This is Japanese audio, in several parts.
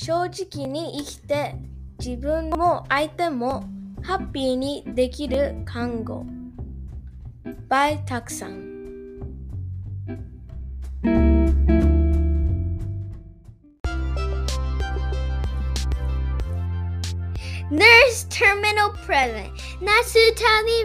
正直に生きて自分も相手もハッピーにできる看護。By たくさん Nurse Terminal Present 那須谷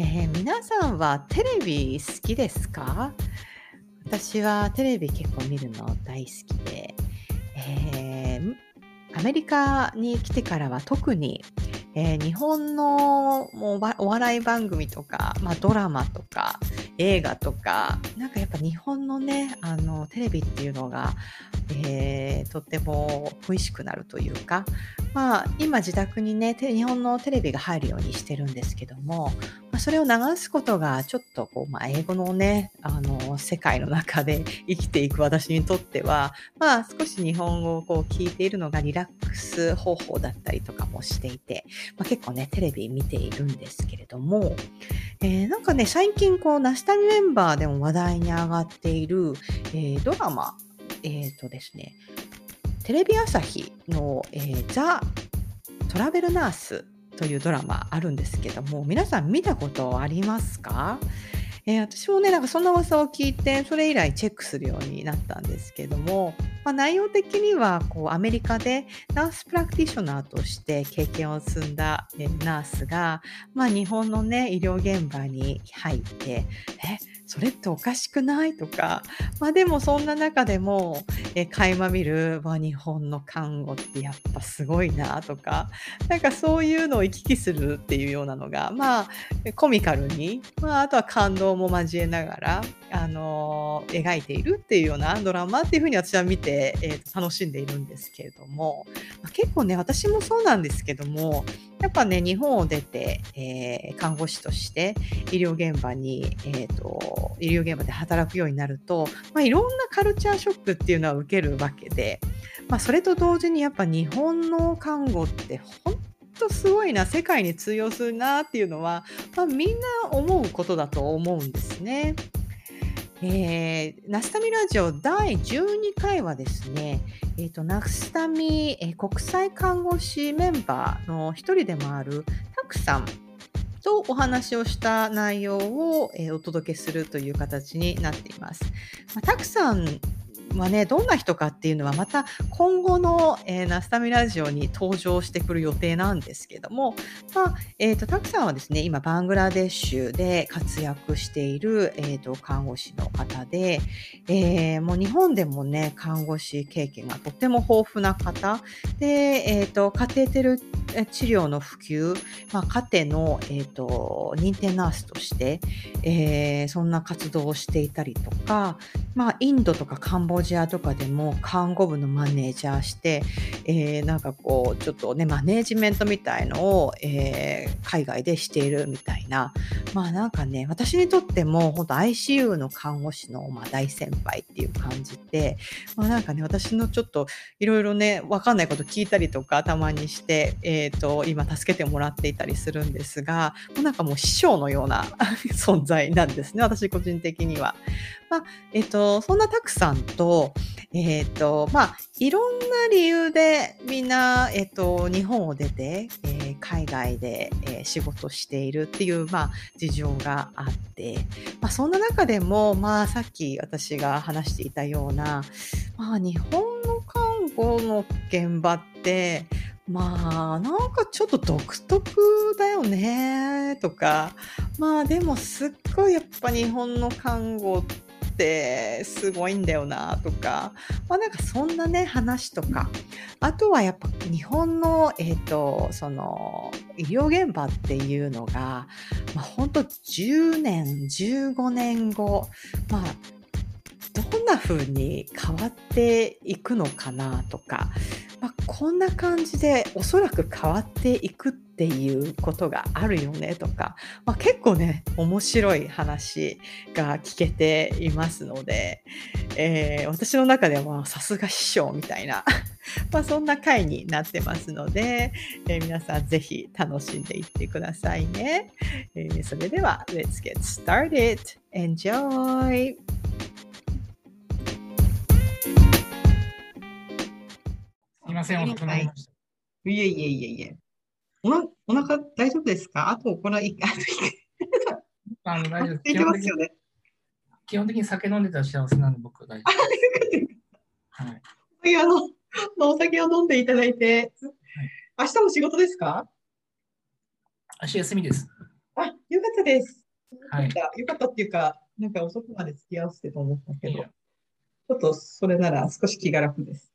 えー皆さんはテレビ好きですか？私はテレビ結構見るの大好きで、えーアメリカに来てからは特に、えー日本のもうお笑い番組とか、まあ、ドラマとか映画とかなんかやっぱ日本のねあのテレビっていうのが、えーとっても恋しくなるというか、まあ、今自宅にね日本のテレビが入るようにしてるんですけども、まあ、それを流すことがちょっとこう、まあ、英語のねあの世界の中で 生きていく私にとっては、まあ、少し日本語をこう聞いているのがリラックス方法だったりとかもしていて、まあ、結構ねテレビ見ているんですけれども、えーなんかね最近こうナシタミメンバーでも話題に上がっている、えードラマえっ、とですねテレビ朝日の、えーザ・トラベルナースというドラマあるんですけども皆さん見たことありますか？えー私もねなんかそんな噂を聞いてそれ以来チェックするようになったんですけども、まあ、内容的にはこうアメリカでナースプラクティショナーとして経験を積んだ、えナースが、まあ、日本のね医療現場に入ってえそれっておかしくない？とか、まあ、でもそんな中でも、え垣間見るわ日本の看護ってやっぱすごいなとか。なんかそういうのを行き来するっていうようなのがまあコミカルに、まあ、あとは感動も交えながら、あのー描いているっていうようなドラマっていうふうに私は見て、えー楽しんでいるんですけれども、まあ結構ね私もそうなんですけどもやっぱね日本を出て、えー看護師として医療現場に、えー、と医療現場で働くようになると、まあ、いろんなカルチャーショックっていうのは受けるわけで、まあ、それと同時にやっぱ日本の看護って本当すごいな世界に通用するなっていうのは、まあ、みんな思うことだと思うんですね。えー、ナスタミラジオ第12回はですね、えー、とナスタミ、えー国際看護師メンバーの一人でもあるタクさんとお話をした内容を、えーお届けするという形になっています。まあ、タクさんはね、どんな人かっていうのはまた今後の、えーナスタミラジオに登場してくる予定なんですけども、まあ、えっ、と、タクさんはですね、今バングラデシュで活躍している、えーと、看護師の方で、えーもう日本でもね、看護師経験がとても豊富な方で、えっ、と、カテーテル治療の普及、まあ、カテの、えー、と認定ナースとして、えーそんな活動をしていたりとか、まあ、インドとかカンボジアとかでも看護部のマネージャーして、えーなんかこうちょっとねマネージメントみたいのを、えー海外でしているみたいなまあなんかね私にとっても本当 ICU の看護師の、まあ、大先輩っていう感じで、まあ、なんかね私のちょっといろいろね分かんないこと聞いたりとかたまにして、えー、と今助けてもらっていたりするんですがもうなんかもう師匠のような 存在なんですね私個人的には。まあえっ、とそんなたくさんと,、えっとまあ、いろんな理由でみんな、えっと日本を出て、えー海外で、えー仕事しているっていう、まあ、事情があって、まあ、そんな中でも、まあ、さっき私が話していたような、まあ、日本の看護の現場ってまあなんかちょっと独特だよねとか。まあでもすっごいやっぱ日本の看護ってってすごいんだよなとか、まあ、なんかそんなね話とか。あとはやっぱ日本の、えーと、その医療現場っていうのが、まあ、本当10年15年後まあどんな風に変わっていくのかなとか、まあ、こんな感じでおそらく変わっていくっていうことがあるよねとか、まあ、結構ね面白い話が聞けていますので、えー、私の中ではさすが師匠みたいな まあそんな回になってますので、えー、皆さんぜひ楽しんでいってくださいね。えー、それでは Let's get started! Enjoy! すみません、遅くなりました。いえいえいえいえ。おなお腹大丈夫ですか？あと、これ、ああの大丈夫基本的に基本的に酒飲んでたら幸せなんで、僕は大丈夫。はい。あの、お酒を飲んでいただいて、はい、明日も仕事ですか？明日休みです。あ、よかったです。はい、よかったっていうか、なんか遅くまで付き合わせてと思ったけど、ちょっとそれなら少し気が楽です。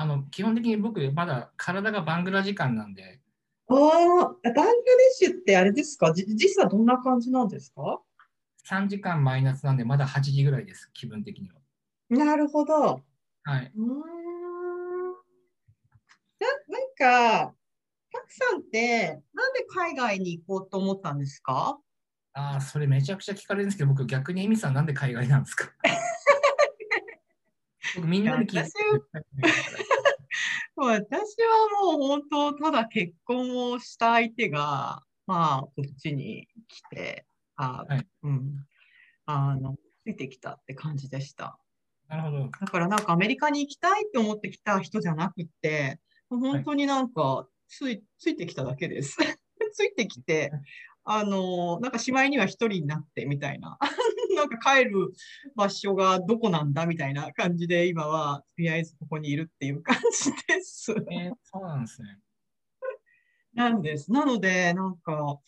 あの基本的に僕、まだ体がバングラ時間なんで。ああ、バングラデシュってあれですか？実際どんな感じなんですか ?3 時間マイナスなんで、まだ8時ぐらいです、気分的には。なるほど。はい。うんななんか、たくさんって、なんで海外に行こうと思ったんですか？ああ、それめちゃくちゃ聞かれるんですけど、僕、逆にエミさん、なんで海外なんですか？僕、みんなに聞いて私はもう本当、ただ結婚をした相手が、まあ、こっちに来て、あ、はい、うん、あの、ついてきたって感じでした。なるほど。だからなんかアメリカに行きたいって思ってきた人じゃなくて、本当になんかつい,、ついてきただけです。ついてきて、あの、なんかしまいには一人になってみたいな。なんか帰る場所がどこなんだみたいな感じで、今はとりあえずここにいるっていう感じです。えー、そうなんですね。なんです。なので、なんか、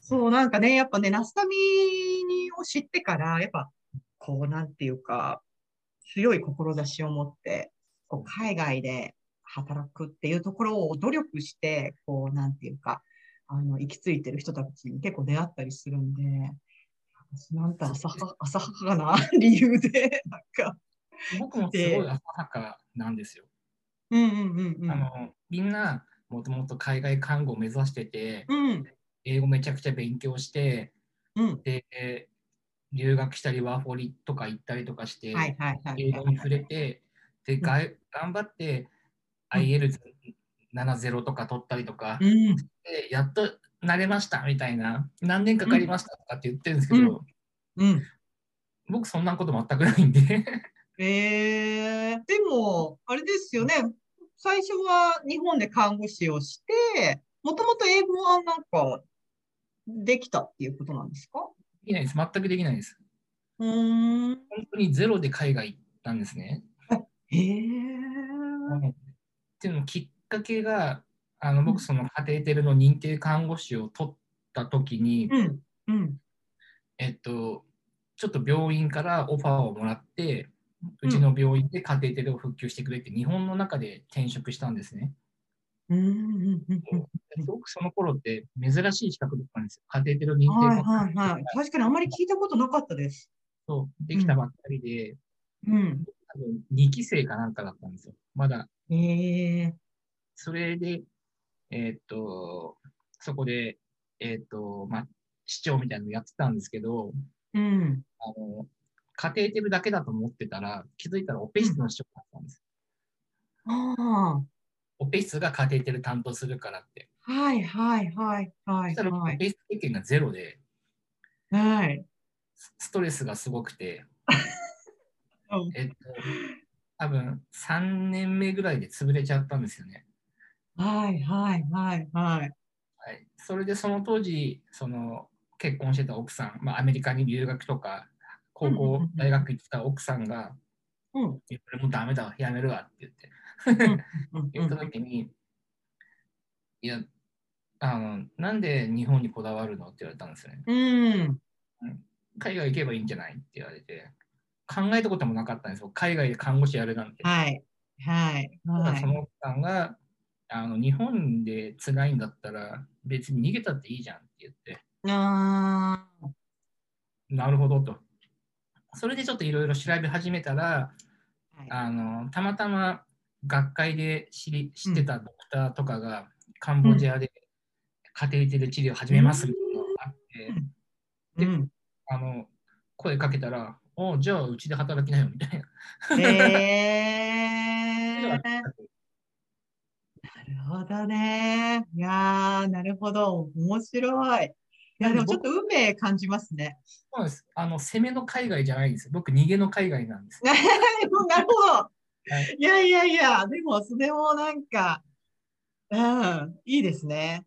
そう、なんかね、やっぱね、ナスタミを知ってから、やっぱ、こう、なんていうか、強い志を持って、こう海外で働くっていうところを努力して、こう、なんていうか、あの、行き着いてる人たちに結構出会ったりするんで、私なんて浅は浅はかな 理由で、なんか。僕もすごい浅はかなんですよ。うんうんうんうん。あの、みんな、もともと海外看護を目指してて、うん、英語めちゃくちゃ勉強して、うん、で、留学したりワーホリとか行ったりとかして、英語に触れて、で、が頑張って IL70 とか取ったりとか、うん、でやっと慣れましたみたいな、何年かかりましたとかって言ってるんですけど、うん、僕そんなこと全くないんでえー、でも、あれですよね、最初は日本で看護師をして、もともと英語はなんかできたっていうことなんですか？できないです。全くできないです。うん。本当にゼロで海外行ったんですね。へえ。っていうのきっかけが、あの僕、そのカテーテルの認定看護師を取った時に、うんうん、えっと、ちょっと病院からオファーをもらって、うちの病院でカテーテルを復旧してくれって、日本の中で転職したんですね。すごくその頃って珍しい資格だったんですよ。カテーテル認定はいはいはい。確かにあんまり聞いたことなかったです。そう、できたばっかりで、うん。多分2期生かなんかだったんですよ。まだ。へえー。それで、えー、っと、そこで、えー、っと、まあ、市長みたいなのやってたんですけど、うん。あの、カテーテルだけだと思ってたら、気づいたらオペ室の市長だったんです。ああ。オペ室がカテーテル担当するからって。はいはいはいはい。そしたらオペ室経験がゼロで、はい。ストレスがすごくて、えっと、多分3年目ぐらいで潰れちゃったんですよね。はいはいはいはい。はい、それでその当時、その結婚してた奥さん、まあ、アメリカに留学とか、高校、大学行ってた奥さんが、うん、これもうダメだわ、やめるわって言って。言った時に、いや、あの、なんで日本にこだわるのって言われたんですよね。うん。海外行けばいいんじゃないって言われて、考えたこともなかったんですよ。海外で看護師やるなんて。はい。はい。はい。ただその奥さんが、あの日本で辛いんだったら別に逃げたっていいじゃんって言って、あなるほどと。それでちょっといろいろ調べ始めたら、ーはい。あのたまたま学会で知り知ってたドクターとかが、カンボジアでカテーテル治療を始めますみたいなのがあって、うん。あの声かけたら、おじゃあうちで働きなよみたいな。へー なるほどね。いやー、なるほど。面白い。いや、でもちょっと運命感じますね。そうですあの攻めの海外じゃないんですよ。僕、逃げの海外なんです。なるほど。はいいやいやいや、でもそれもなんか、うん、いいですね。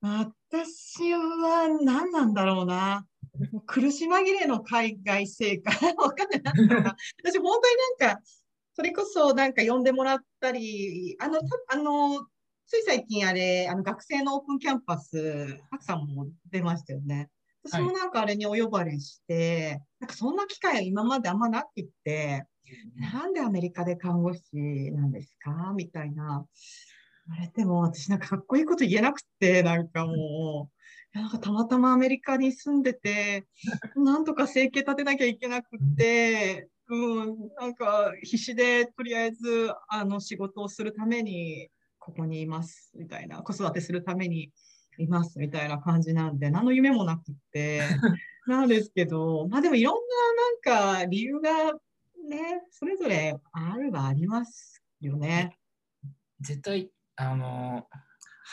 私は何なんだろうな。もう苦し紛れの海外生活。わかんない。私、本当になんか、それこそなんか呼んでもらったり、あの、たあの、つい最近あれ、あの学生のオープンキャンパス、ハクさんも出ましたよね。私もなんかあれにお呼ばれして、なんかそんな機会は今まであんまなくって、なんでアメリカで看護師なんですか？みたいな。言われても、私なんかかっこいいこと言えなくって、なんかもう、なんかたまたまアメリカに住んでて、なんとか生計立てなきゃいけなくって、うん、なんか必死でとりあえずあの仕事をするためにここにいますみたいな、子育てするためにいますみたいな感じなんで、何の夢もなくって、なんですけど、まあでもいろんななんか理由がね、それぞれあるはありますよね。絶対、あの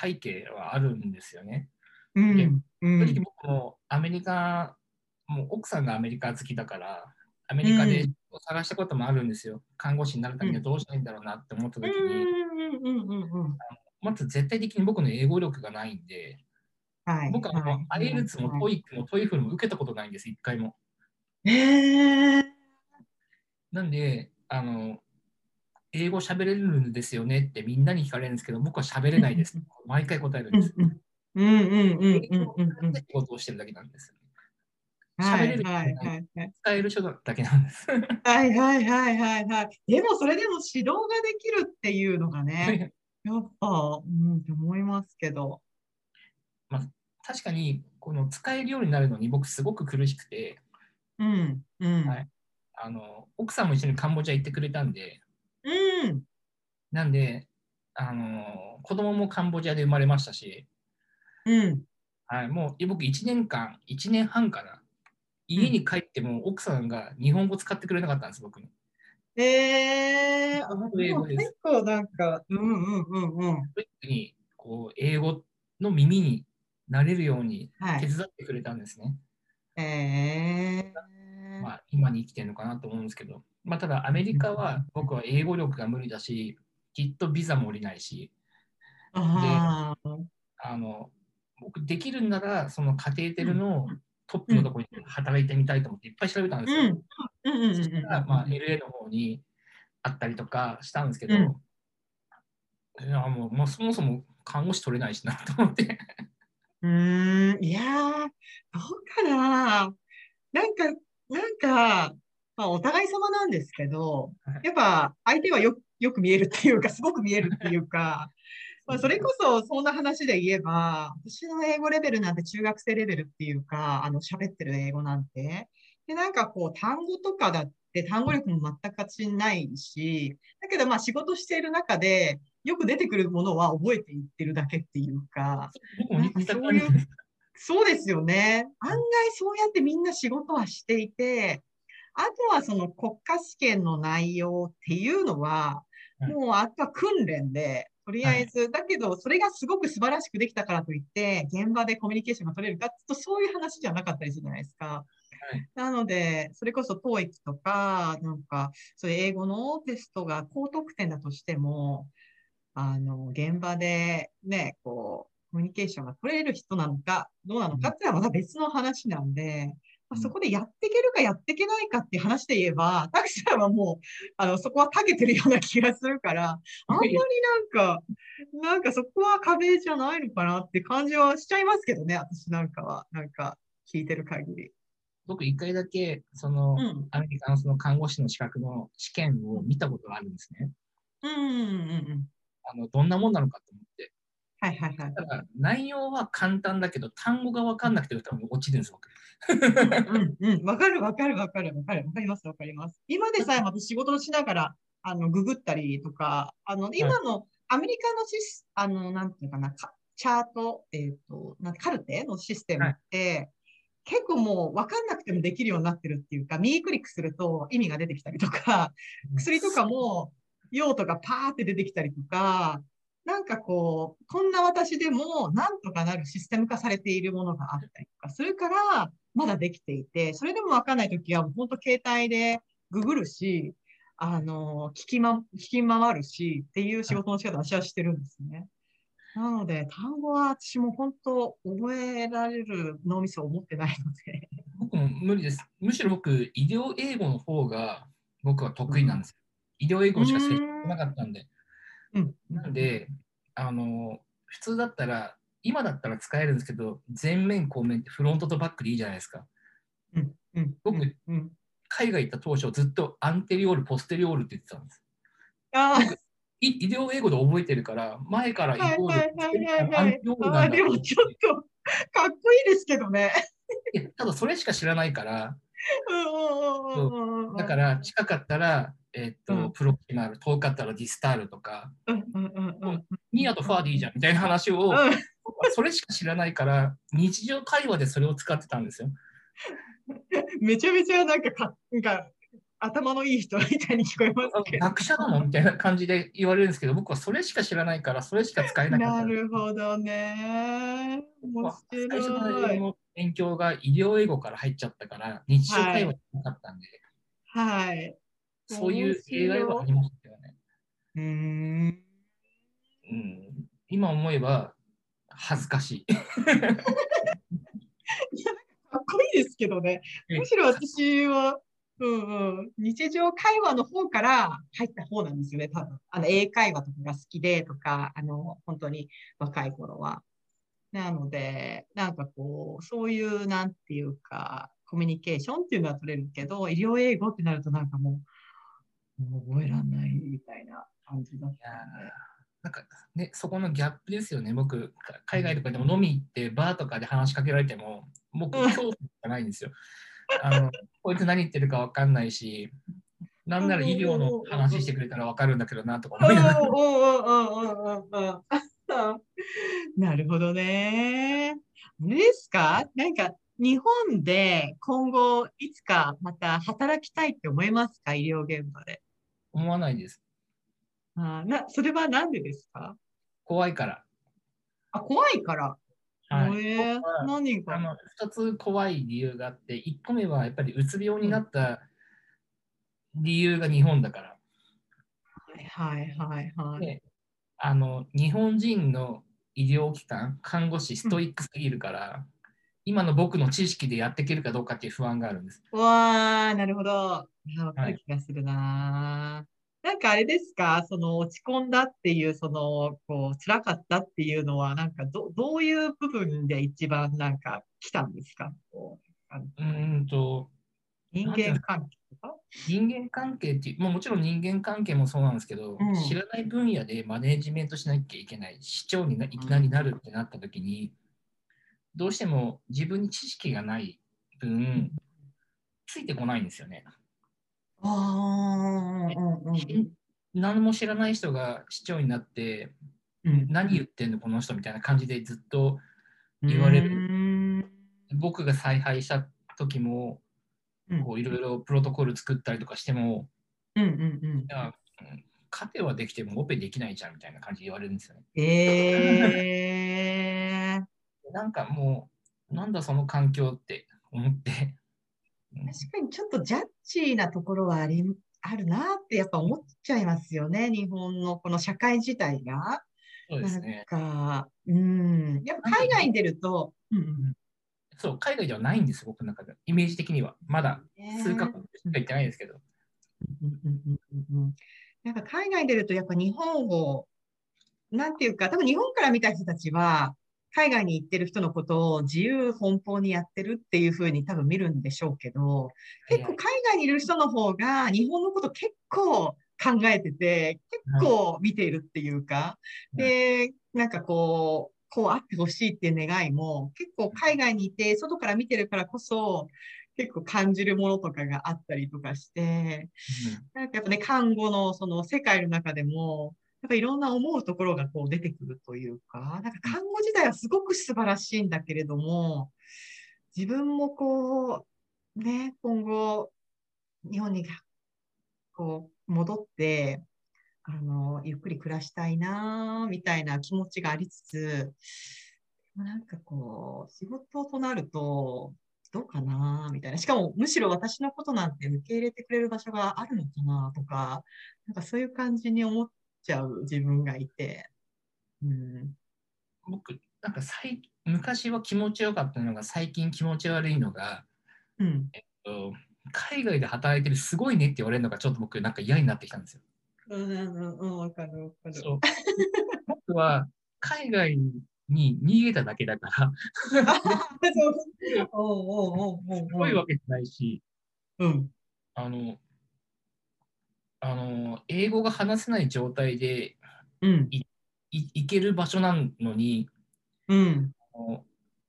背景はあるんですよね。うん。でう正直ん。僕もアメリカ、もう奥さんがアメリカ好きだから、アメリカでを探したこともあるんですよ。看護師になるためにはどうしたらいいんだろうなって思った時に、まず絶対的に僕の英語力がないんで、はい、僕はもう IELTS も TOEIC も TOEFL も受けたことないんです、一回も。えー、なんで、あの、英語喋れるんですよねってみんなに聞かれるんですけど、僕は喋れないです。毎回答えるんです。うんうんうんうんうん。仕事をしてるだけなんです。はい喋れるはいはいはい。使える人だけなんです。はいはいはいはいはい。でもそれでも指導ができるっていうのがね、やっぱ、うん、思いますけど。確かに、この使えるようになるのに僕すごく苦しくて、うんうん。はいあの奥さんも一緒にカンボジア行ってくれたんで、うん。なんで、あの子供もカンボジアで生まれましたし、うん。はい、もう僕1年間、1年半かな、家に帰っても奥さんが日本語使ってくれなかったんです、僕に。えー、英語です結構なんか、うんうんうんうん。にこう英語の耳になれるようにはい。手伝ってくれたんですね。えー、まあ、今に生きてるのかなと思うんですけど、まあ、ただアメリカは僕は英語力が無理だし、きっとビザも下りないし、あーあの僕できるんならそのカテーテルのトップのところに働いてみたいと思っていっぱい調べたんですよ。そしたら、まあ、LA の方にあったりとかしたんですけど、うん。いやもう、まあ、そもそも看護師取れないしなと思って。うーん、いやー、どうかな。なんか、なんか、まあ、お互い様なんですけどはい、やっぱ相手はよく、よく見えるっていうか、すごく見えるっていうか、まあ、それこそそんな話で言えば、私の英語レベルなんて中学生レベルっていうか、あの、喋ってる英語なんて。で、なんかこう、単語とかだって単語力も全く勝ちないし、だけどまあ仕事している中で、よく出てくるものは覚えていってるだけっていうか、なんかそういうそうですよね。案外そうやってみんな仕事はしていて、あとはその国家試験の内容っていうのは、はいもうあとは訓練で、とりあえず、だけどそれがすごく素晴らしくできたからといって、現場でコミュニケーションが取れるかっと、そういう話じゃなかったりするじゃないですか。い。なので、それこそ TOEIC とか、なんか、そういう英語のテストが高得点だとしても、あの、現場でね、こう、コミュニケーションが取れる人なのか、どうなのかっていうのはまた別の話なんで、まあ、そこでやっていけるかやっていけないかって話で言えば、タクさんはもう、あの、そこは長けてるような気がするから、あんまりなんか、なんかそこは壁じゃないのかなって感じはしちゃいますけどね、私なんかは、なんか聞いてる限り。僕一回だけ、その、うん。アメリカのその看護師の資格の試験を見たことがあるんですね。うんうんうんうん。あの、どんなもんなのかと思って。はいはいはい。ただ、内容は簡単だけど、単語が分かんなくて多分落ちるんです、僕。うんうん。わかるわかるわかるわかる。わかりますわかります。今でさえ私仕事をしながら、あの、ググったりとか、あの、今のアメリカのシス、あの、なんていうかな、かチャート、えっと、なんカルテのシステムって、結構もう分かんなくてもできるようになってるっていうか、右クリックすると意味が出てきたりとか、薬とかも用途がパーって出てきたりとか、なんかこう、こんな私でもなんとかなるシステム化されているものがあったりとかするから、まだできていて、それでもわかんないときは、本当携帯でググるし、あの、聞きま、聞き回るしっていう仕事の仕方を私はしてるんですね。なので、単語は私も本当覚えられる脳みそを持ってないので。僕も無理です。むしろ僕、医療英語の方が僕は得意なんですよ。医療英語しか接してなかったんで。うん。なんで、あの、普通だったら、今だったら使えるんですけど、前面、後面ってフロントとバックでいいじゃないですか。うん。うん。僕うんうん。海外行った当初、ずっとアンテリオール、ポステリオールって言ってたんです。ああ。い医療英語で覚えてるから、前からイコール、アンテリオールなんだでもちょっとかっこいいですけどね。いやただそれしか知らないから、うんうんうんうんうん。だから近かったら、えっと、うんプロキマル、遠かったらディスタールとか、うんうんうんうんニアとファーでいいじゃんみたいな話を、うんそれしか知らないから、日常会話でそれを使ってたんですよ。めちゃめちゃなんかかなんか頭のいい人みたいに聞こえますけど。学者なのみたいな感じで言われるんですけど、僕はそれしか知らないから、それしか使えなかったな。るほどね。面まあ最初の勉強が医療英語から入っちゃったから、日常会話じゃなかったんで、はい。そういう例外はありましたよね。うーん。うん、今思えば恥ずかしい。かっこいいですけどね。むしろ私は、うんうん、日常会話の方から入った方なんですよね、多分。あの、英会話とかが好きでとか、あの、本当に若い頃は。なので、なんかこう、そういう、なんていうか、コミュニケーションっていうのは取れるけど、医療英語ってなるとなんかもう、もう覚えらんないみたいな感じだった。なんかね、そこのギャップですよね。僕、か海外とかでも飲み行って、バーとかで話しかけられても、僕、うん恐怖じゃないんですよ。あのこいつ何言ってるか分かんないし、なんなら医療の話してくれたら分かるんだけどなとか思いながら。なるほどね。あれですか？なんか日本で今後いつかまた働きたいって思いますか？医療現場で。思わないです。あーな、それはなんでですか？怖いから。あ、怖いから？はいえー何か？あの2つ怖い理由があって、1個目はやっぱりうつ病になった理由が日本だから。はいはいはい。であの日本人の医療機関、看護師、ストイックすぎるから、今の僕の知識でやっていけるかどうかっていう不安があるんです。わあ、なるほど。あわかる気がするな。なんかあれですか、その落ち込んだっていう、その、こう、辛かったっていうのは、なんかど、どういう部分で一番なんか来たんですか？こうんと人間関係とか？人間関係っていう、もうもちろん人間関係もそうなんですけど、うん知らない分野でマネージメントしなきゃいけない、市長にないきなりなるってなった時に、どうしても自分に知識がない分、ついてこないんですよね。あ何も知らない人が市長になって、うん。何言ってんのこの人みたいな感じでずっと言われるる。僕が采配した時もうんこういろいろプロトコル作ったりとかしても、うんうんうんカテはできてもオペできないじゃんみたいな感じで言われるんですよね。えー。なんかもう、なんだその環境って思って、確かにちょっとジャッジーなところはあり、あるなってやっぱ思っちゃいますよね。日本のこの社会自体が。なんそうですね。か、うん。やっぱ海外に出ると、そう、海外ではないんです、僕の中で。イメージ的には。まだね数カ国しか行ってないですけど。なんか海外に出るとやっぱ日本を、なんていうか、多分日本から見た人たちは、海外に行ってる人のことを自由奔放にやってるっていうふうに多分見るんでしょうけど、結構海外にいる人の方が日本のこと結構考えてて、結構見ているっていうか、で、なんかこう、こうあってほしいっていう願いも結構海外にいて外から見てるからこそ結構感じるものとかがあったりとかして、なんかやっぱね、看護のその世界の中でも、やっぱいろんな思うところがこう出てくるというか、なんか看護時代はすごく素晴らしいんだけれども、自分もこう、ね、今後、日本にこう戻って、あの、ゆっくり暮らしたいな、みたいな気持ちがありつつ、なんかこう、仕事となると、どうかなみたいな。しかも、むしろ私のことなんて受け入れてくれる場所があるのかなとか、なんかそういう感じに思っちゃう自分がいて。うん、僕、なんか最昔は気持ちよかったのが、最近気持ち悪いのが、うん、えっと、海外で働いてるすごいねって言われるのがちょっと僕なんか嫌になってきたんですよ。うんうんうん、わかるわかる。僕は海外に逃げただけだから、すごいわけじゃないし、うん、あの、あの、英語が話せない状態で、うん、い行ける場所なのに、うん、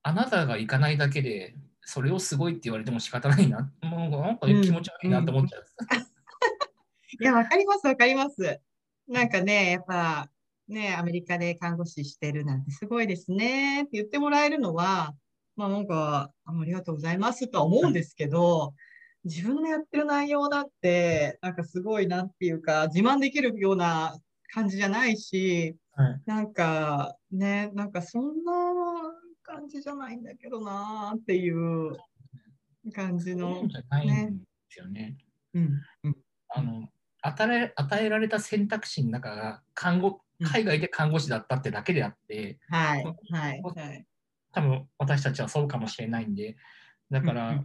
あなたが行かないだけで、それをすごいって言われても仕方ないな、もうなんか気持ち悪いなと思っちゃう。うん。うん、いや、わかります、わかります。なんかね、やっぱ、ね、アメリカで看護師してるなんてすごいですね。って言ってもらえるのは、まあなんか、ありがとうございますとは思うんですけど、自分のやってる内容だって、なんかすごいなっていうか、自慢できるような感じじゃないし、はい、なんかね、なんかそんな感じじゃないんだけどなっていう感じの。じゃないんですよね。うん、うん、あの与え与えられた選択肢の中が看護海外で看護師だったってだけであって、はい、はい、はい。多分私たちはそうかもしれないんで、だから、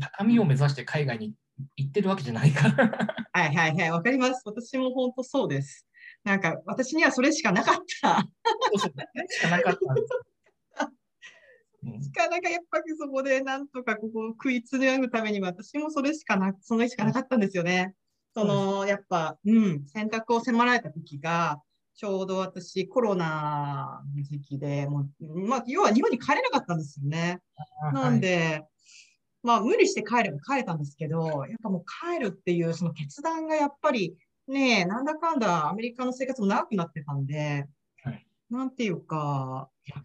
高みを目指して海外に行ってるわけじゃないから。はいはいはい、わかります。私も本当そうです。なんか、私にはそれしかなかった。しかなかった。しか、なんかやっぱりそこでなんとかここを食いつなぐために私もそれしかな、それしかなかったんですよね。その、やっぱ、うん、選択を迫られた時が、ちょうど私、コロナの時期で、もう、まあ、要は日本に帰れなかったんですよね。なんで、はい、まあ、無理して帰れば帰れたんですけど、やっぱもう帰るっていうその決断がやっぱり、ねなんだかんだアメリカの生活も長くなってたんで、はい、なんていうか、いや、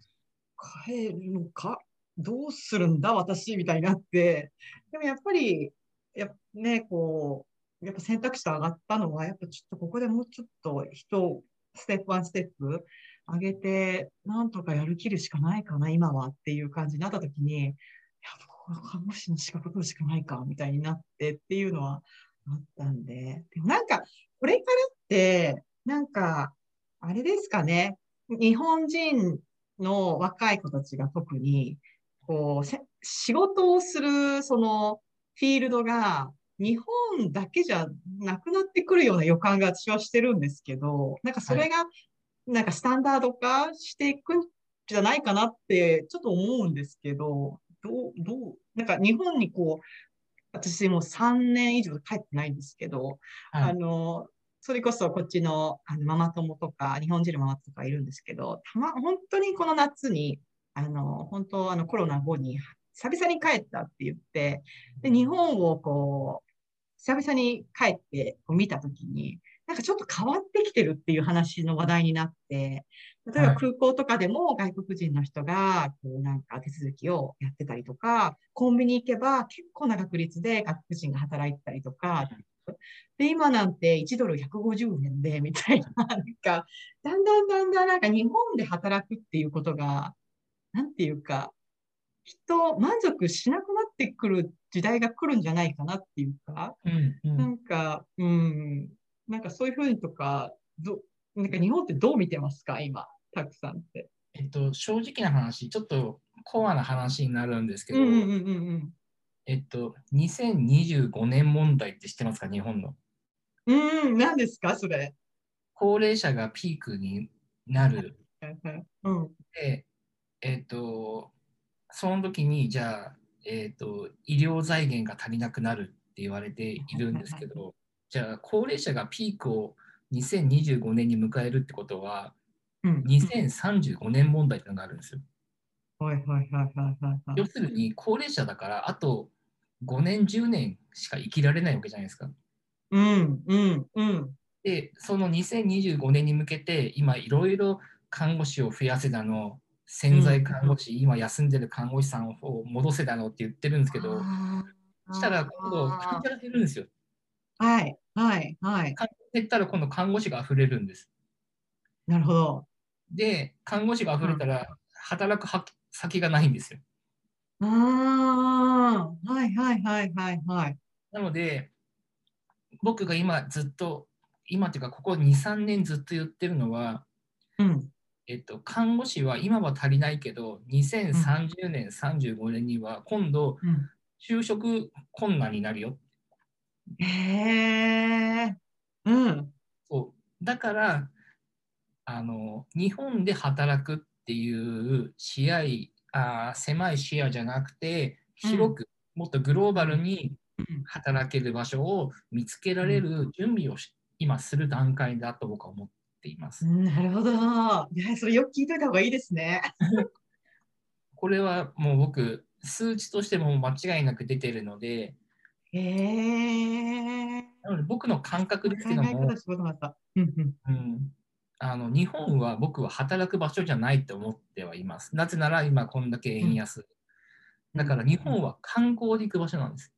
帰るのか？どうするんだ？私みたいになって、でもやっぱり、やね、こう、やっぱ選択肢と上がったのは、やっぱちょっとここでもうちょっと人ステップワンステップ上げて、なんとかやるきるしかないかな、今はっていう感じになった時に、いや、この看護師の資格取るしかないか、みたいになってっていうのはあったんで。でもなんか、これからって、なんか、あれですかね、日本人の若い子たちが特に、こう、仕事をする、その、フィールドが、日本だけじゃなくなってくるような予感が私はしてるんですけど、なんかそれが、なんかスタンダード化していくんじゃないかなってちょっと思うんですけど、どう、どう、なんか日本にこう、私もう3年以上帰ってないんですけど、はい、あの、それこそこっちのあのママ友とか、日本人のママとかいるんですけど、たま、本当にこの夏に、あの、本当あのコロナ後に久々に帰ったって言って、で、日本をこう、久々に帰って見たときに、なんかちょっと変わってきてるっていう話の話題になって、例えば空港とかでも外国人の人が、こうなんか手続きをやってたりとか、コンビニ行けば結構な確率で外国人が働いてたりとか、で、今なんて1ドル150円で、みたいな、なんか、だんだんだんだんなんか日本で働くっていうことが、なんていうか、人満足しなくなってくる時代が来るんじゃないかなっていうか、うんうん、なんか、うん、なんかそういうふうにとか、どなんか日本ってどう見てますか、今、たくさんって。えっと、正直な話、ちょっとコアな話になるんですけど、うんうんうんうん、えっと、2025年問題って知ってますか、日本の。うん、何ですか、それ。高齢者がピークになる。うん、で、えっ、と、その時に、じゃあ、えっ、と、医療財源が足りなくなるって言われているんですけど、じゃあ、高齢者がピークを2025年に迎えるってことは、うん2035年問題ってのがあるんですよ。はいはいはいはいはいはい要するに、高齢者だから、あと5年、10年しか生きられないわけじゃないですか。うんうんうんで、その2025年に向けて、今、いろいろ看護師を増やせだの、潜在看護師、今休んでる看護師さんを戻せだのって言ってるんですけど、そしたら今度、患者が減るんですよ。はいはいはい。患者が減ったら今度、看護師が溢れるんです。なるほど。で、看護師が溢れたら、働くは先がないんですよ。ああはいはいはいはいはい。なので、僕が今ずっと、今っていうか、ここ2、3年ずっと言ってるのは、うんえっと、看護師は今は足りないけど、2030年、35年には今度、うん就職困難になるよ。へえうん。そう。だからあの、日本で働くっていう視野あー狭い視野じゃなくて、広く、もっとグローバルに働ける場所を見つけられる準備をし今する段階だと僕は思っています。うんなるほど。いや、それよく聞いといた方がいいですね。これはもう僕、数値としても間違いなく出てるので、へえ。なので僕の感覚ですけども。うんうんうん、あの日本は僕は働く場所じゃないと思ってはいます。なぜなら今こんだけ円安。だから日本は観光で行く場所なんです。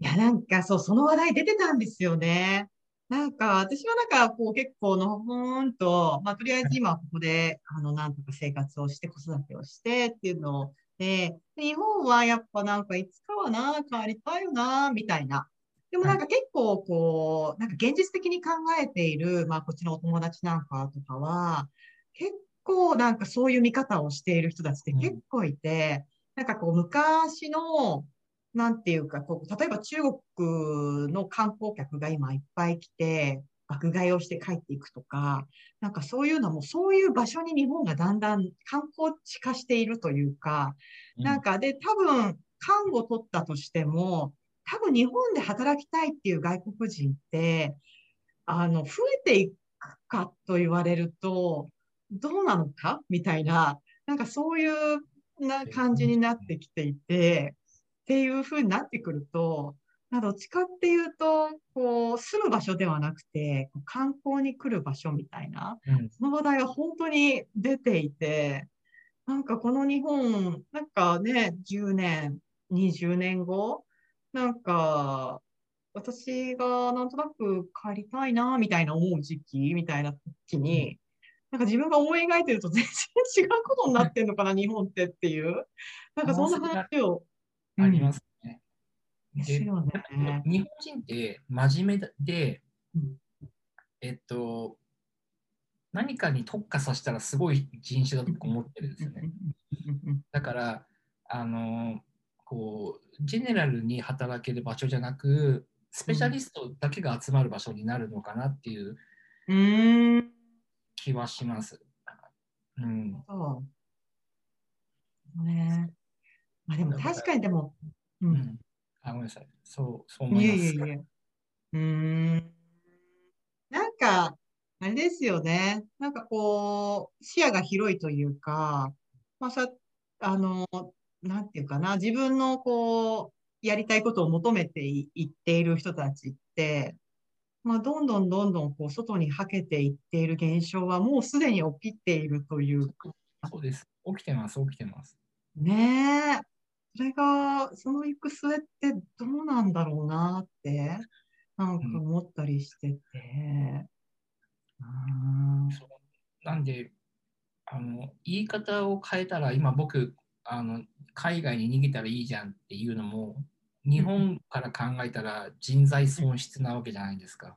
いや、なんかそう、その話題出てたんですよね。なんか、私はなんか、こう、結構のほーんと、まあ、とりあえず今ここで、あの、なんとか生活をして、子育てをしてっていうので、日本はやっぱなんか、いつかはな、帰りたいよな、みたいな。でもなんか結構、こう、なんか現実的に考えている、まあ、こっちのお友達なんかとかは、結構なんかそういう見方をしている人たちって結構いて、なんかこう、昔の、なんていうか、こう、例えば中国の観光客が今いっぱい来て、爆買いをして帰っていくとか、なんかそういうのも、そういう場所に日本がだんだん観光地化しているというか、なんかで、多分、看護を取ったとしても、多分日本で働きたいっていう外国人って、あの、増えていくかと言われると、どうなのかみたいな、なんかそういうな感じになってきていて、っていう風になってくると、まあどっちかっていうと、こう、住む場所ではなくて、観光に来る場所みたいな、うんその話題が本当に出ていて、なんかこの日本、なんかね、10年、20年後、なんか、私がなんとなく帰りたいな、みたいな思う時期みたいな時に、なんか自分が思い描いてると全然違うことになってんのかな、日本ってっていう。なんかそんな話を。ありますね。ですよね。日本人って真面目でうん、えっと、何かに特化させたらすごい人種だと僕思ってるんですよね。だから、あの、こう、ジェネラルに働ける場所じゃなく、スペシャリストだけが集まる場所になるのかなっていう。気はします。うん。そう。ね。まあでも確かにでも、う。うんん。あ、ごめんなさい。そう、そう思いいます。えいえいえ。うーん。なんか、あれですよね。なんかこう、視野が広いというか、まあさ、あの、なんていうかな、自分のこう、やりたいことを求めてい、いっている人たちって、まあ、どんどんどんどんこう外にはけていっている現象はもうすでに起きているというそうです。起きてます、起きてます。ねえ。それが、その行く末ってどうなんだろうなって、なんか思ったりしてて。あーそうなんであの、言い方を変えたら、今僕あの、海外に逃げたらいいじゃんっていうのも、日本から考えたら人材損失なわけじゃないですか。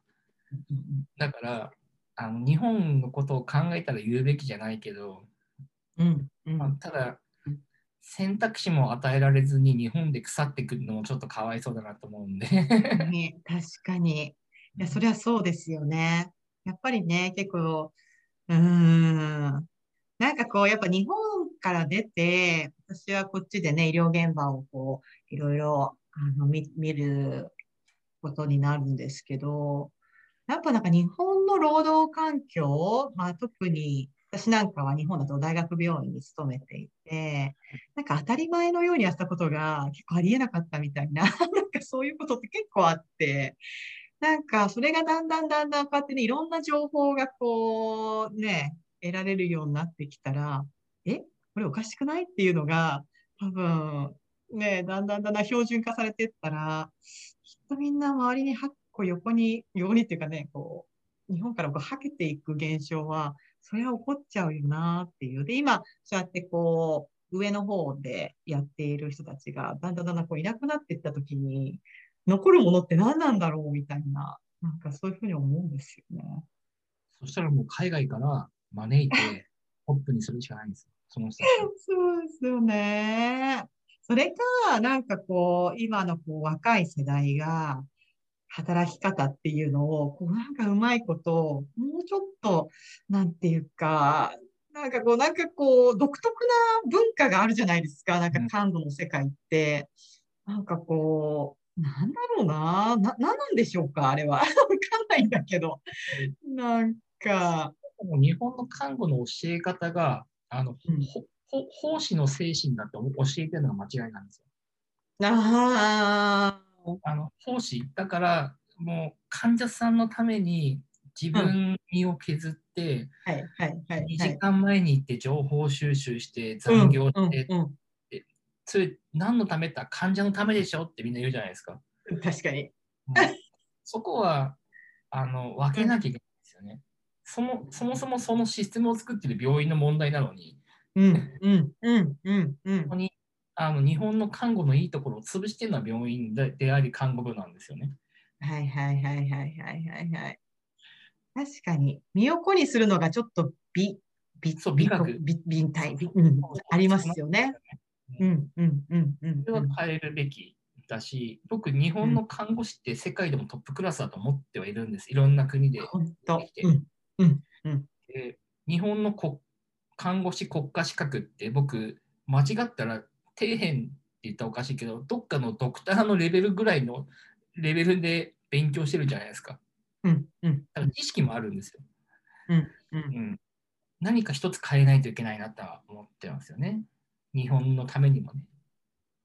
だから、あの日本のことを考えたら言うべきじゃないけど、うん、うん、まあ、ただ、選択肢も与えられずに日本で腐ってくるのもちょっとかわいそうだなと思うんで。ね確かに。いや、それはそうですよね。やっぱりね、結構、うーん。なんかこう、やっぱ日本っから出て、私はこっちでね、医療現場をこう、いろいろあの見見ることになるんですけど、やっぱなんか日本の労働環境、まあ特に私なんかは日本だと大学病院に勤めていて、なんか当たり前のようにやったことが結構ありえなかったみたいな、なんかそういうことって結構あって、なんかそれがだんだんだんだんこうやってね、いろんな情報がこうね、得られるようになってきたら、え、これおかしくないっていうのが、多分ね、だんだんだんだん標準化されていったら、きっとみんな周りにはこう横に、横にっていうかね、こう、日本からこうはけていく現象は、それは起こっちゃうよなっていう。で、今、そうやってこう、上の方でやっている人たちが、だんだんだんだんこういなくなっていったときに、残るものって何なんだろうみたいな、なんかそういうふうに思うんですよね。そしたらもう海外から招いて、トップにするしかないんですよ。その人そうですよね。それか、なんかこう、今のこう若い世代が、働き方っていうのを、こうなんかうまいこと、もうちょっと、なんていうか、なんかこう、なんかこう、独特な文化があるじゃないですか。なんかうん感度の世界って。なんかこう、なんだろうな。な、なんなんでしょうかあれは。わかんないんだけど。なんか、日本の看護の教え方が、あの、うんほほ奉仕の精神だって教えてるのが間違いなんですよ。ああ、あの奉仕だから、もう患者さんのために自分身を削って、はい、はい、はい。2はい時間前に行って情報収集して残業して、うんうんそれ何のためって患者のためでしょってみんな言うじゃないですか。うん、確かに。そこはあの分けなきゃいけないんですよね。そもそもそもそのシステムを作ってる病院の問題なのに、うん、うん、うん、うん、うんあの日本の看護のいいところを潰してるのは病院でであり看護部なんですよね。はいはいはいはいはいはいはい。確かに、身を粉にするのがちょっと美、美、そう美学美、美体、美うん、ありますよね。ううんん、うん、うん、うん。それは変えるべきだし、僕、日本の看護師って世界でもトップクラスだと思ってはいるんです。いろんな国で。本当できてうん、うん、で日本の国看護師国家資格って僕、間違ったら底辺って言ったらおかしいけど、どっかのドクターのレベルぐらいのレベルで勉強してるじゃないですか。うん、うん、だから知識もあるんですよ。うん、う。うんん、何か一つ変えないといけないなとは思ってますよね。日本のためにもね。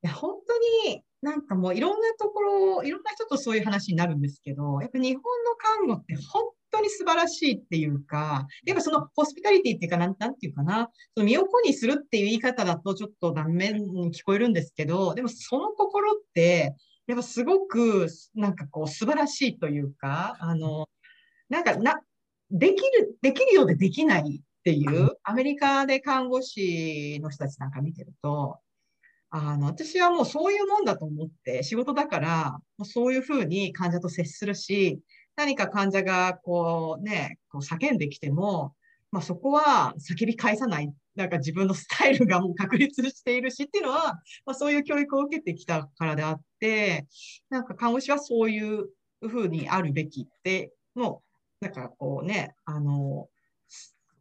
いや、本当になんかもういろんなところ、いろんな人とそういう話になるんですけど、やっぱ日本の看護って本当に素晴らしいっていうか、やっぱそのホスピタリティっていうか、なん、なんていうかな、その身を粉にするっていう言い方だとちょっと断面に聞こえるんですけど、でもその心って、やっぱすごくなんかこう素晴らしいというか、あの、なんかな、できる、できるようでできないっていう、アメリカで看護師の人たちなんか見てると、あの、私はもうそういうもんだと思って、仕事だから、そういうふうに患者と接するし、何か患者がこうね、こう叫んできても、まあそこは叫び返さない、なんか自分のスタイルがもう確立しているしっていうのは、まあそういう教育を受けてきたからであって、なんか看護師はそういうふうにあるべきって、もう、なんかこうね、あの、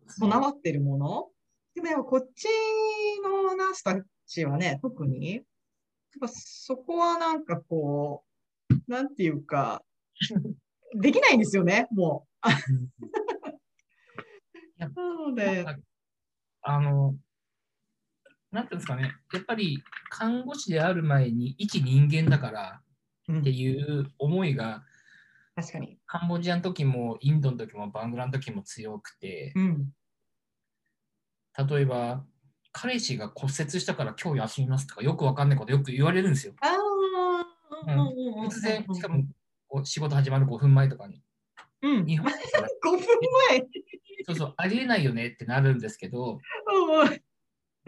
備わってるもの。でもこっちのナースたちはね、特に、やっぱそこはなんかこう、なんていうか、できないんですよね、もやう。なので、あの、なんていうんですかね、やっぱり看護師である前に一人間だからうんっていう思いが、確かに。カンボジアの時もインドの時もバングラの時も強くて、うん。例えば、彼氏が骨折したから今日休みますとかよくわかんないことよく言われるんですよ。ああ、うんうん突然、しかも仕事始まる5分前とかに。うん、日本だったら5分前。そうそう、ありえないよねってなるんですけど、うん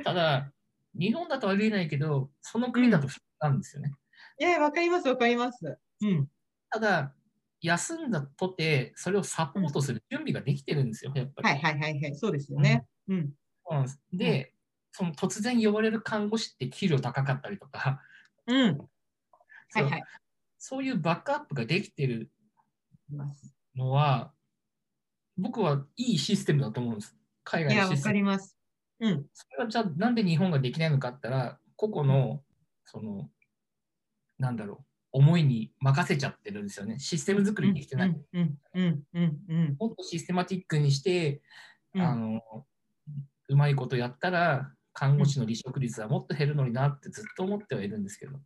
ただ、日本だとありえないけど、その国だとなんですよね。いや、わかります、わかります。うん。ただ、休んだとて、それをサポートする準備ができてるんですよ、やっぱり。はいはいはいはい、そうですよね。うん。そうなんでその突然呼ばれる看護師って給料高かったりとか、うん。はいはい。そういうバックアップができてるのは、僕はいいシステムだと思うんです。海いや、わ外のシステム。かります。うん。それはじゃあなんで日本ができないのかって言ったら、個々の、その、なんだろう、思いに任せちゃってるんですよね。システム作りできてない。うんうんうんうんうんもっとシステマティックにして、うんあの、うまいことやったら、看護師の離職率はもっと減るのになってずっと思ってはいるんですけど。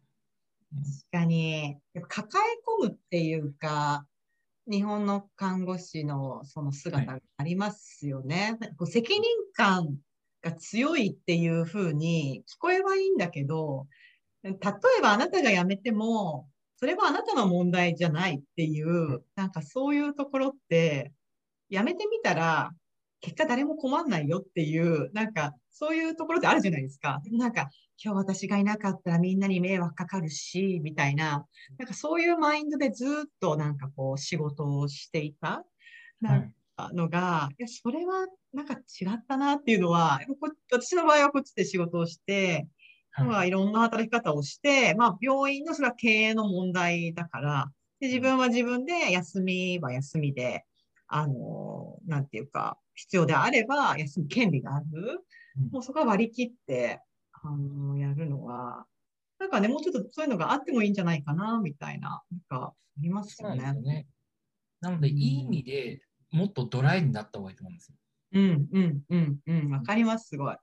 確かに、抱え込むっていうか、日本の看護師のその姿がありますよね。こう責任感が強いっていう風に聞こえはいいんだけど、例えばあなたが辞めても、それはあなたの問題じゃないっていう、なんかそういうところって、辞めてみたら、結果誰も困んないよっていう、なんかそういうところってあるじゃないですか。でもなんか、今日私がいなかったらみんなに迷惑かかるし、みたいな、なんかそういうマインドでずっとなんかこう仕事をしていたなんかのが、いや、それはなんか違ったなっていうのは、こ私の場合はこっちで仕事をして、はいまあいろんな働き方をして、まあ病院のそれは経営の問題だから、で自分は自分で休みは休みで、あの、なんていうか、必要であれば休む権利がある。うんもうそこは割り切って、あの、やるのは、なんかね、もうちょっとそういうのがあってもいいんじゃないかな、みたいな、なんか、ありますよね。なよね。なので、いい意味でもっとドライになった方がいいと思うんですよ。うん、うん、うん、うん、わかります、すごい。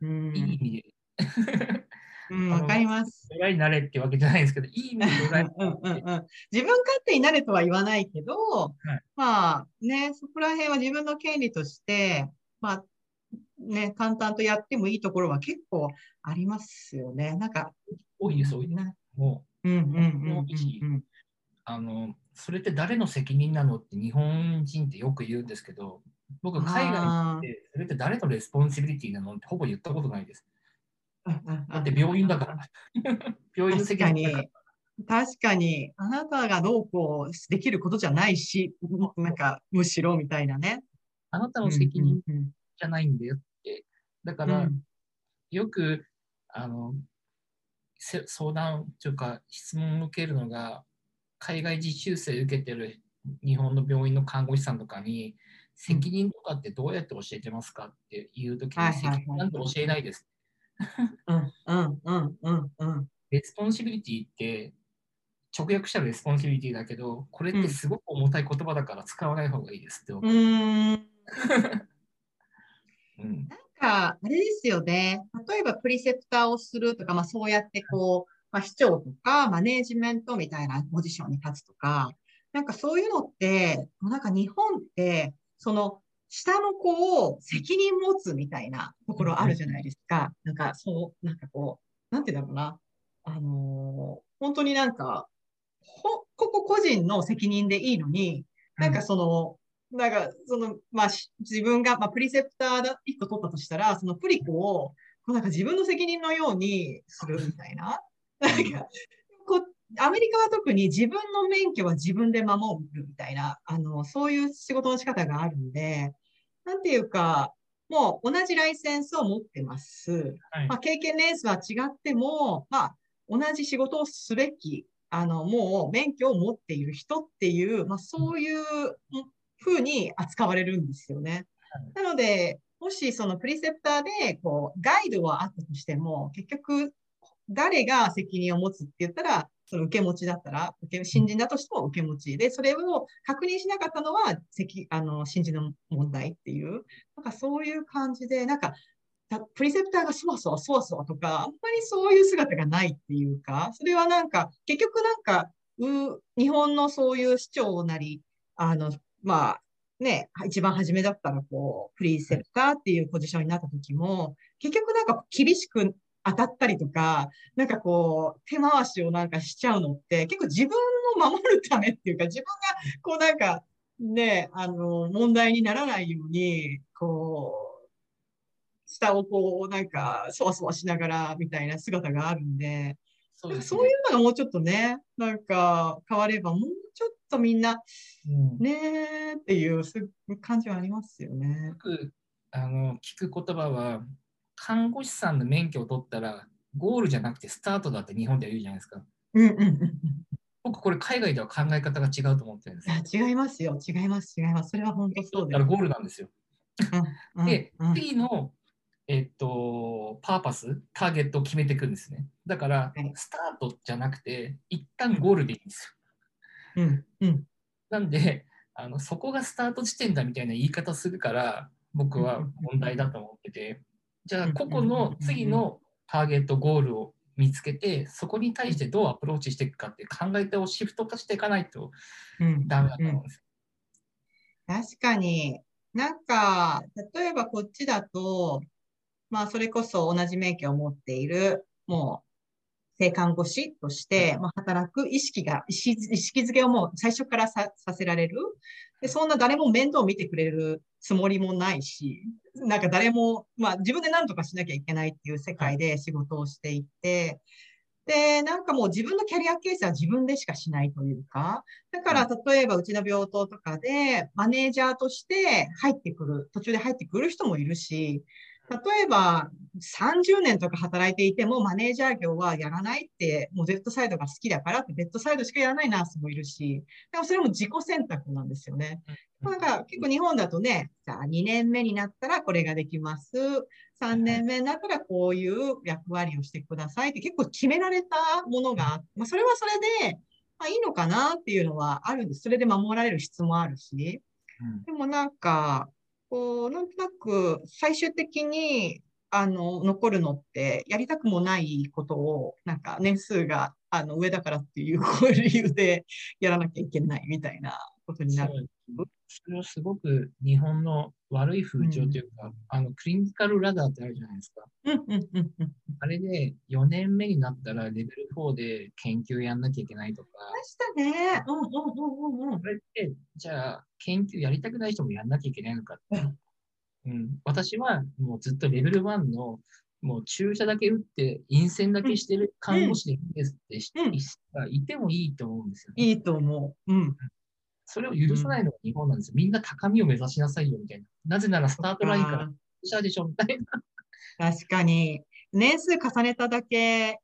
うん、いい意味で。うん、わかります。ドライになれってわけじゃないんですけど、いい意味でうんうんうん、自分勝手になれとは言わないけど、いまあね、そこら辺は自分の権利として、まあね、淡々とやってもいいところは結構ありますよね。なんか、多いです、多いです。ね。もううんうんうんうんあの、それって誰の責任なのって日本人ってよく言うんですけど、僕、海外に行って、それって誰の responsibility なのってほぼ言ったことないです。だって病院だから。病院の確かに責任だから。。確かに、あなたがどうこうできることじゃないし、なんか、むしろみたいなね。あなたの責任じゃないんだよって。だから、うんよくあのせ相談というか質問を受けるのが海外実習生受けてる日本の病院の看護師さんとかに責任とかってどうやって教えてますかっていうときに責任なんて教えないです。うんうんうんうんうん responsibility って直訳したら responsibility だけどこれってすごく重たい言葉だから使わない方がいいですって。うーん。うんなんか、あれですよね。例えば、プリセプターをするとか、まあ、そうやってこう、まあ、師長とか、マネージメントみたいなポジションに立つとか、なんかそういうのって、なんか日本って、その、下の子を責任持つみたいなところあるじゃないですか。なんか、そう、なんかこう、なんて言うんだろうな。あのー本当になんか、ほ、ここ個人の責任でいいのに、なんかその、なんか、その、まあ、し自分が、まあ、プリセプターだ、一個取ったとしたら、そのプリコを、こうなんか自分の責任のようにするみたいな。なんか、こう、アメリカは特に自分の免許は自分で守るみたいな、あの、そういう仕事の仕方があるんで、なんていうか、もう同じライセンスを持ってます。はいまあ、経験年数は違っても、まあ、同じ仕事をすべき、あの、もう免許を持っている人っていう、まあ、そういう風に扱われるんですよね。なので、もしそのプリセプターで、こう、ガイドはあったとしても、結局、誰が責任を持つって言ったら、その受け持ちだったら、受け新人だとしても受け持ちで、それを確認しなかったのは、責あの新人の問題っていう、なんかそういう感じで、なんか、たプリセプターがそわそわそわそわとか、あんまりそういう姿がないっていうか、それはなんか、結局なんか、う日本のそういう市長なり、あの、まあ、ね、一番初めだったら、こう、プリセプターっていうポジションになった時も、結局なんか厳しく当たったりとか、なんかこう、手回しをなんかしちゃうのって、結構自分を守るためっていうか、自分がこうなんか、ね、あの、問題にならないように、こう、下をこう、なんか、そわそわしながら、みたいな姿があるんで、そうねそういうのがもうちょっとね、なんか変われば、もうちょっとみんな、うんねーっていうす感じはありますよねよ。くあの聞く言葉は、看護師さんの免許を取ったら、ゴールじゃなくてスタートだって日本では言うじゃないですか。うんうんうん。僕、これ海外では考え方が違うと思ってるんですよ。いや違いますよ、違います、違います。それは本当そうでだからゴールなんですよ。す。うんで、うん次のえっと、パーパス、ターゲットを決めていくんですね。だからはい、スタートじゃなくて、一旦ゴールでいいんですよ。うん。うん。なんで、あのそこがスタート地点だみたいな言い方するから、僕は問題だと思ってて、じゃあ、個々の次のターゲット、ゴールを見つけて、そこに対してどうアプローチしていくかっていう考え手をシフト化していかないとうん。ダメだと思うんです。確かに、なんか、例えばこっちだと、まあ、それこそ同じ免許を持っている、もう、性看護師として、まあ、働く意識が、意識意識づけをもう最初からささせられる。で、そんな誰も面倒を見てくれるつもりもないし、なんか誰も、まあ、自分で何とかしなきゃいけないっていう世界で仕事をしていて、で、なんかもう自分のキャリア形成は自分でしかしないというか、だから例えばうちの病棟とかでマネージャーとして入ってくる、途中で入ってくる人もいるし、例えば30年とか働いていてもマネージャー業はやらないって、もうベッドサイドが好きだからってベッドサイドしかやらないナースもいるし、でもそれも自己選択なんですよね。なんか結構日本だとね、じゃあ2年目になったらこれができます。3年目になったらこういう役割をしてくださいって結構決められたものがあって、まあ、それはそれで、まあ、いいのかなっていうのはあるんです。それで守られる質もあるし。うんでもなんか、こう、なんとなく最終的に、あの、残るのって、やりたくもないことを、なんか年数が、あの、上だからっていう 理由でやらなきゃいけないみたいなことになる。それはすごく日本の悪い風潮というか、あのクリニカルラダーってあるじゃないですか。うんうんうんうん。あれで4年目になったらレベル4で研究やんなきゃいけないとか、ましたね。うんうんうんうんうん。それって、じゃあ研究やりたくない人もやんなきゃいけないのかって。うん、私はもうずっとレベル1のもう注射だけ打って陰線だけしてる看護師でいいですって人うんがいてもいいと思うんですよね。いいと思う。うん。それを許さないのが日本なんですよ。みんな高みを目指しなさいよみたいな。なぜならスタートラインからあー注射でしょみたいな。確かに。年数重ねただけ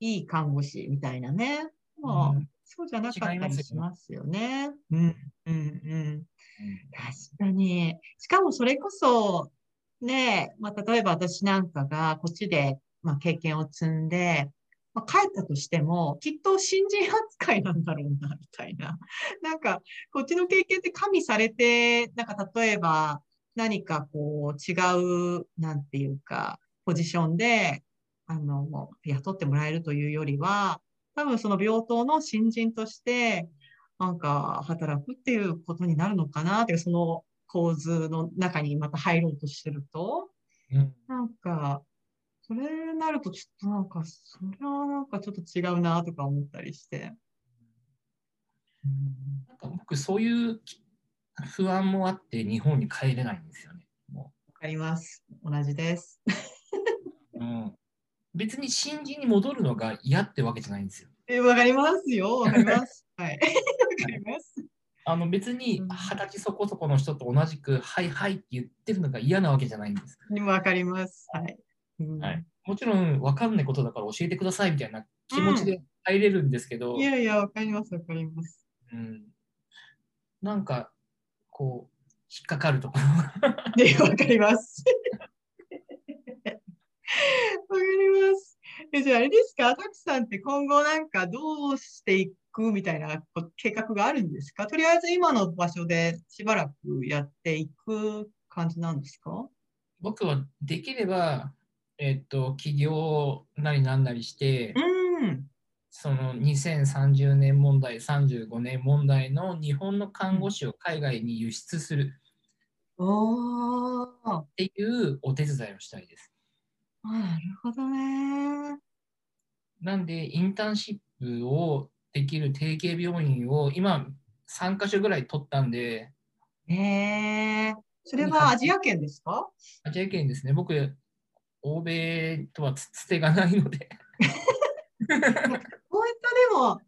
いい看護師みたいなね。まあ、うんそうじゃなかったり違いますよねしますよね。うん、うん、うん。確かに。しかもそれこそ、ね、まあ、例えば私なんかがこっちで、まあ、経験を積んで、まあ、帰ったとしても、きっと新人扱いなんだろうな、みたいな。なんか、こっちの経験って加味されて、なんか例えば何かこう違う、なんていうか、ポジションで、あの、雇ってもらえるというよりは、多分その病棟の新人として、なんか働くっていうことになるのかなっていう、その構図の中にまた入ろうとしてると、うんなんか、それになるとちょっとなんか、それはなんかちょっと違うなとか思ったりして。うんなんか僕、そういう不安もあって日本に帰れないんですよね。もわかります。同じです。ううん、別に新人に戻るのが嫌ってわけじゃないんですよ。え、わかりますよ。わかります。はい。わかります。あの別にうん二十歳そこそこの人と同じく、はいはいって言ってるのが嫌なわけじゃないんです。わかります。はい。うんはい、もちろん分かんないことだから教えてくださいみたいな気持ちで入れるんですけど、いやいや、わかります。わかります。うん、なんかこう引っかかるところがで、わかります。わかります。え、じゃあ、あれですか？タクさんって今後なんかどうしていくみたいなこ計画があるんですか？とりあえず今の場所でしばらくやっていく感じなんですか？僕はできれば、えっと起業なりなんなりして、うん。その2030年問題、35年問題の日本の看護師を海外に輸出する。っていうお手伝いをしたいです。あなるほどね。なんで、インターンシップをできる定型病院を今3カ所ぐらい取ったんで、へえ。それはアジア圏ですか？アジア圏ですね、僕、欧米とはつつてがないので、本当でも、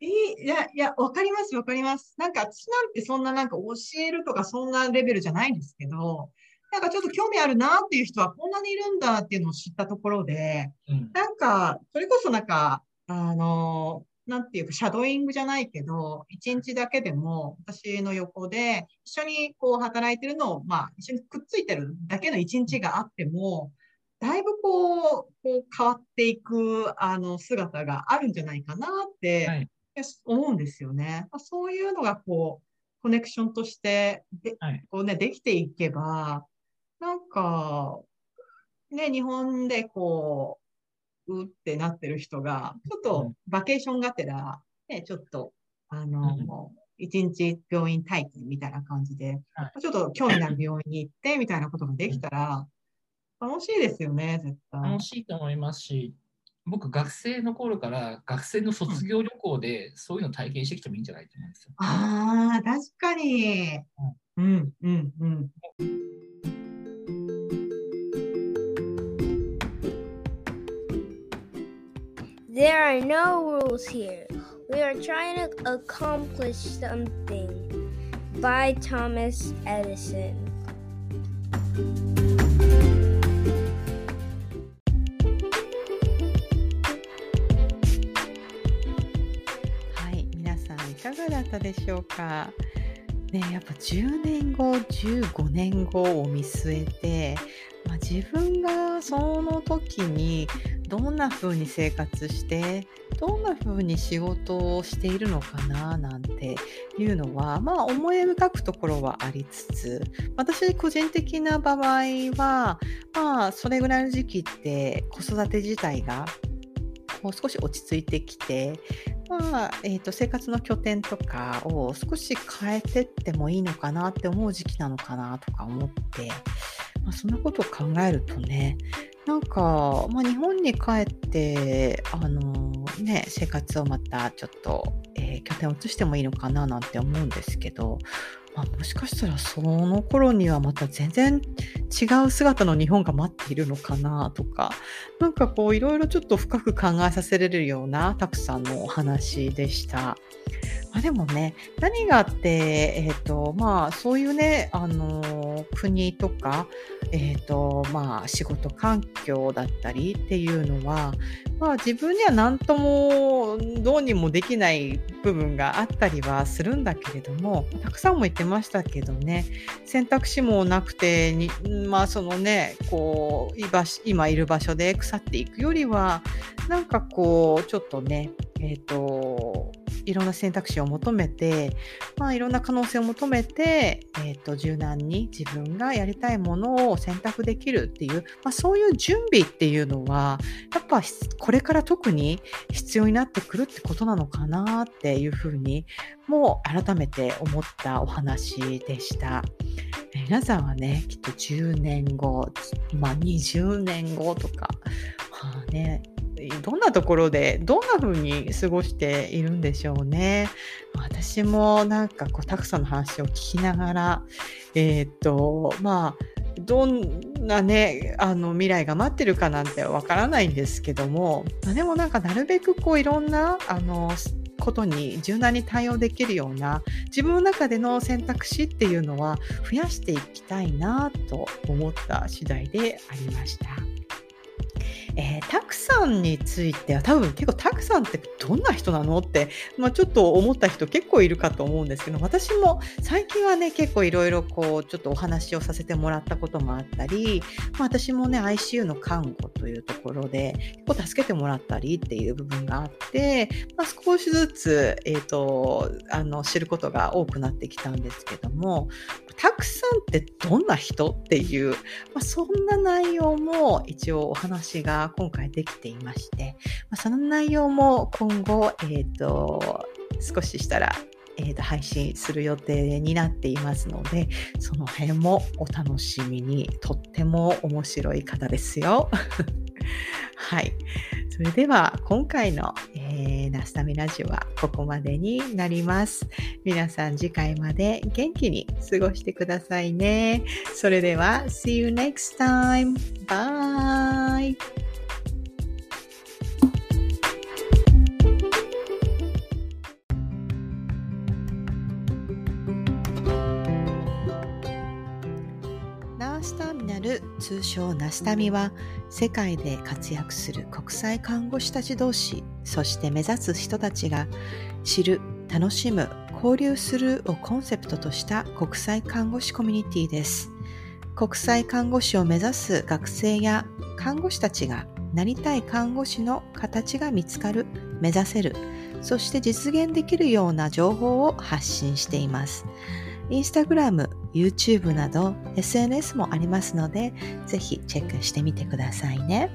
いい、いや、いや、わかります、わかります。なんか、私なんてそんななんか教えるとかそんなレベルじゃないんですけど、なんかちょっと興味あるなっていう人はこんなにいるんだっていうのを知ったところで、うんなんか、それこそなんか、あの、なんていうか、シャドーイングじゃないけど、一日だけでも、私の横で、一緒にこう働いてるのを、まあ、一緒にくっついてるだけの一日があっても、だいぶこう、こう変わっていくあの姿があるんじゃないかなってはい。思うんですよね。まあそういうのがこう、コネクションとしてで、はい。こうね、できていけば、なんか、ね、日本でこう、うってなってる人が、ちょっうとんバケーションがてら、ね、ちょっと、あの、うん一日病院体験みたいな感じで、はちょっと興味のある病院に行ってみたいなことができたら、楽しいですよね、絶対。楽しいと思いますし、僕、学生の頃から学生の卒業旅行でそういうの体験してきてもいいんじゃないと思うんですよ。ああ、確かに。うん、うん、うん。There are no rules here. We are trying to accomplish something. By Thomas Edison. かがだったでしょうか？ね、やっぱ10年後、15年後を見据えて、まあ、自分がその時にどんな風に生活して、どんな風に仕事をしているのかななんていうのは、まあ思い描くところはありつつ、私個人的な場合は、まあそれぐらいの時期って子育て自体がもう少し落ち着いてきて、まあえー、と生活の拠点とかを少し変えてってもいいのかなって思う時期なのかなとか思って、まあ、そんなことを考えるとねなんか、まあ、日本に帰ってあの、ね、生活をまたちょっと、えー拠点を移してもいいのかななんて思うんですけど、まあ、もしかしたらその頃にはまた全然違う姿の日本が待っているのかなとかなんかこういろいろちょっと深く考えさせられるようなたくさんのお話でした。まあ、でもね何があって、えーとまあ、そういうね、あの国とか、えーとまあ、仕事環境だったりっていうのは、まあ、自分には何ともどうにもできない部分があったりはするんだけれどもたくさんも言ってましたけどね選択肢もなくてにまあそのねこう今いる場所で腐っていくよりはなんかこうちょっとねえっ、といろんな選択肢を求めて、まあ、いろんな可能性を求めて、えっと柔軟に自分がやりたいものを選択できるっていう、まあ、そういう準備っていうのはやっぱこれから特に必要になってくるってことなのかなっていうふうにもう改めて思ったお話でした。皆さんはねきっと10年後、まあ、20年後とか、まあね、どんなところでどんな風に過ごしているんでしょうね。私もなんかこうたくさんの話を聞きながらえーっとまあどんなねあの未来が待ってるかなんてわからないんですけども、まあでもなんかなるべくこういろんなあのことに柔軟に対応できるような自分の中での選択肢っていうのは増やしていきたいなと思った次第でありました。えー、タクさんについては多分結構タクさんってどんな人なの？って、まあ、ちょっと思った人結構いるかと思うんですけど私も最近はね結構いろいろこうちょっとお話をさせてもらったこともあったり、まあ、私もね ICU の看護というところで結構助けてもらったりっていう部分があって、まあ、少しずつ、えー、とあの知ることが多くなってきたんですけどもタクさんってどんな人？っていう、まあ、そんな内容も一応お話が今回できていまして、まあ、その内容も今後、えー、と少ししたら、えー、と配信する予定になっていますのでその辺もお楽しみにとっても面白い方ですよ。はい。それでは今回の、えー、ナスタミラジオはここまでになります。皆さん次回まで元気に過ごしてくださいね。それでは See you next time. Bye! ナスターミナル通称ナスタミは世界で活躍する国際看護師たち同士そして目指す人たちが知る楽しむ交流するをコンセプトとした国際看護師コミュニティです国際看護師を目指す学生や看護師たちがなりたい看護師の形が見つかる、目指せる、そして実現できるような情報を発信しています。インスタグラム、YouTube など SNS もありますので、ぜひチェックしてみてくださいね。